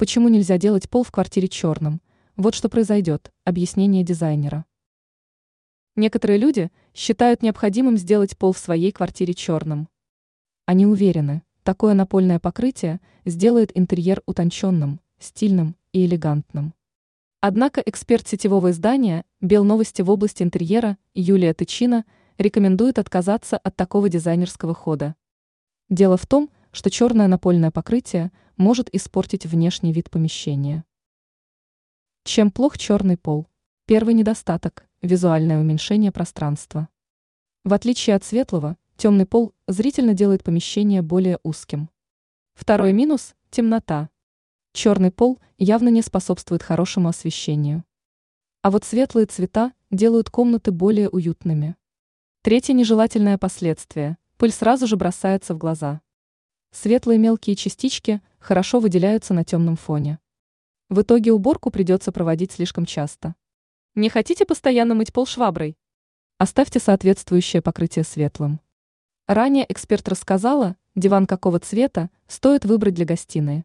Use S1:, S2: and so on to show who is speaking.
S1: Почему нельзя делать пол в квартире черным? Вот что произойдет, объяснение дизайнера. Некоторые люди считают необходимым сделать пол в своей квартире черным. Они уверены, такое напольное покрытие сделает интерьер утонченным, стильным и элегантным. Однако эксперт сетевого издания «Белновости» в области интерьера» Юлия Тычина рекомендует отказаться от такого дизайнерского хода. Дело в том, что черное напольное покрытие может испортить внешний вид помещения. Чем плох черный пол? Первый недостаток – визуальное уменьшение пространства. В отличие от светлого, темный пол зрительно делает помещение более узким. Второй минус – темнота. Черный пол явно не способствует хорошему освещению. А вот светлые цвета делают комнаты более уютными. Третье нежелательное последствие – пыль сразу же бросается в глаза. Светлые мелкие частички хорошо выделяются на темном фоне. В итоге уборку придется проводить слишком часто. Не хотите постоянно мыть пол шваброй? Оставьте соответствующее покрытие светлым. Ранее эксперт рассказала, диван какого цвета стоит выбрать для гостиной.